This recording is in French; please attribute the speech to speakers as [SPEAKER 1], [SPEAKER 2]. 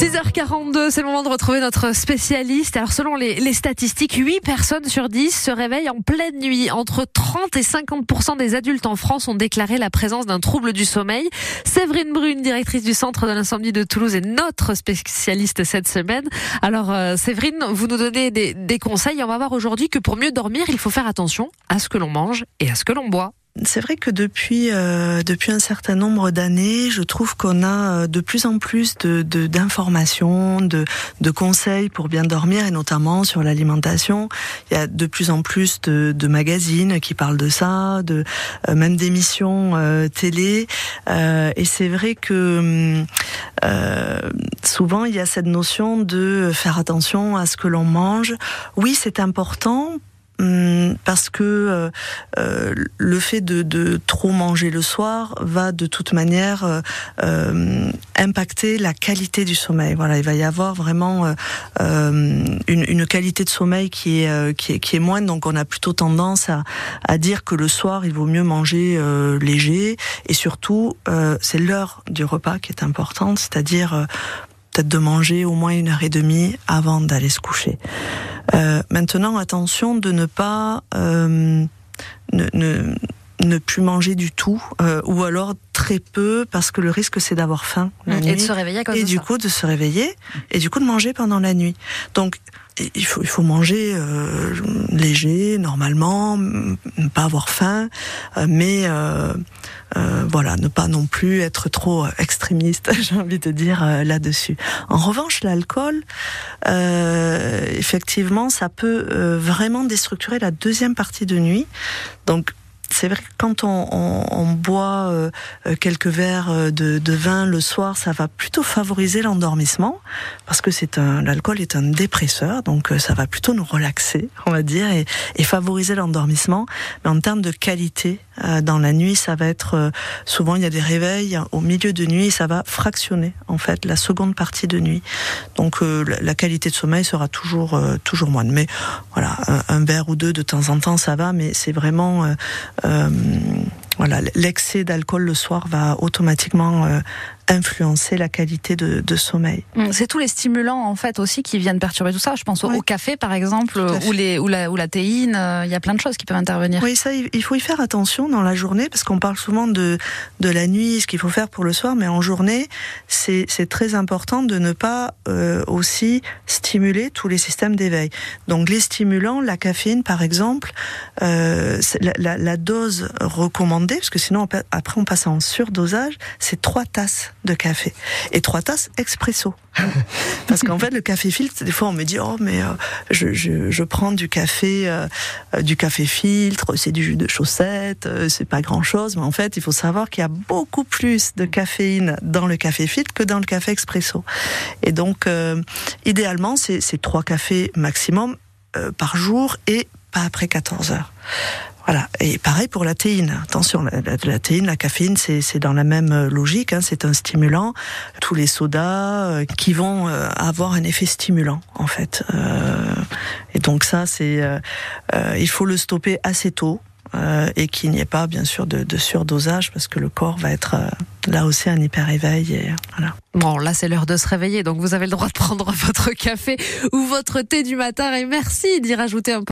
[SPEAKER 1] 6h42, c'est le moment de retrouver notre spécialiste. Alors selon les, statistiques, 8 personnes sur 10 se réveillent en pleine nuit. Entre 30 et 50% des adultes en France ont déclaré la présence d'un trouble du sommeil. Séverine Brune, directrice du centre de l'incendie de Toulouse, est notre spécialiste cette semaine. Alors euh, Séverine, vous nous donnez des, des conseils. On va voir aujourd'hui que pour mieux dormir, il faut faire attention à ce que l'on mange et à ce que l'on boit.
[SPEAKER 2] C'est vrai que depuis euh, depuis un certain nombre d'années, je trouve qu'on a euh, de plus en plus de d'informations, de, de, conseils pour bien dormir et notamment sur l'alimentation. Il y a de plus en plus de, de magazines qui parlent de ça, de euh, même d'émissions euh, télé. Euh, et c'est vrai que souvent il y a cette notion de faire attention à ce que l'on mange. Oui, c'est important parce que euh, euh, le fait de, trop manger le soir va de toute manière euh impacter la qualité du sommeil. Voilà, il va y avoir vraiment une, une, qualité de sommeil qui est, qui est qui est moindre. Donc on a plutôt tendance à, à dire que le soir il vaut mieux manger léger et surtout c'est l'heure du repas qui est importante, c'est-à-dire peut-être de manger au moins une heure et demie avant d'aller se coucher. Euh, maintenant, attention de ne pas euh, ne, ne, ne, plus manger du tout, euh, ou alors très peu, parce que le risque c'est d'avoir faim
[SPEAKER 1] la et nuit, de se réveiller à cause
[SPEAKER 2] et du coup de se réveiller et du coup de manger pendant la nuit. Donc il faut, il faut manger euh, léger, normalement, ne pas avoir faim, euh, mais euh, euh, voilà, ne pas non plus être trop extrémiste, j'ai envie de dire là-dessus. En revanche, l'alcool, effectivement, ça peut vraiment déstructurer la deuxième partie de nuit. Donc c'est vrai que quand on, on, on boit euh, quelques verres euh, de, de, vin le soir, ça va plutôt favoriser l'endormissement parce que c'est un l'alcool est un dépresseur, donc euh, ça va plutôt nous relaxer, on va dire, et, et favoriser l'endormissement. Mais en termes de qualité dans la nuit, ça va être souvent il y a des réveils au milieu de nuit, ça va fractionner en fait la seconde partie de nuit. Donc la, la, qualité de sommeil sera toujours toujours moindre. Mais voilà, un, verre ou deux de temps en temps, ça va, mais c'est vraiment euh, voilà, l'excès d'alcool le soir va automatiquement euh, influencer la qualité de, de sommeil.
[SPEAKER 1] Mm. C'est tous les stimulants en fait aussi qui viennent perturber tout ça. Je pense au, café par exemple, ou, les, ou, la, ou la théine. Euh, il y a plein de choses qui peuvent intervenir.
[SPEAKER 2] Oui, ça, il faut y faire attention dans la journée parce qu'on parle souvent de, de la nuit, ce qu'il faut faire pour le soir, mais en journée, c'est très important de ne pas euh, aussi stimuler tous les systèmes d'éveil. Donc les stimulants, la caféine par exemple, euh, la, la, la dose recommandée, parce que sinon après on passe en surdosage, c'est trois tasses de café et trois tasses expresso. Parce qu'en fait, le café filtre, des fois, on me dit oh mais euh, je, je, je, prends du café euh, du café filtre, c'est du jus de chaussette, euh, c'est pas grand chose. Mais en fait, il faut savoir qu'il y a beaucoup plus de caféine dans le café filtre que dans le café expresso. Et donc, euh, idéalement, c'est trois cafés maximum par jour et pas après 14 heures. Voilà. Et pareil pour la théine. Attention, la, théine, la caféine, c'est dans la même euh, logique. Hein, c'est un stimulant. Tous les sodas euh, qui vont euh, avoir un effet stimulant, en fait. Euh, et donc ça, c'est, euh, il faut le stopper assez tôt. et qu'il n'y ait pas, bien sûr, de, de, surdosage, parce que le corps va être là aussi un hyper éveil. Voilà.
[SPEAKER 1] Bon, là, c'est l'heure de se réveiller, donc vous avez le droit de prendre votre café ou votre thé du matin. Et merci d'y rajouter un peu.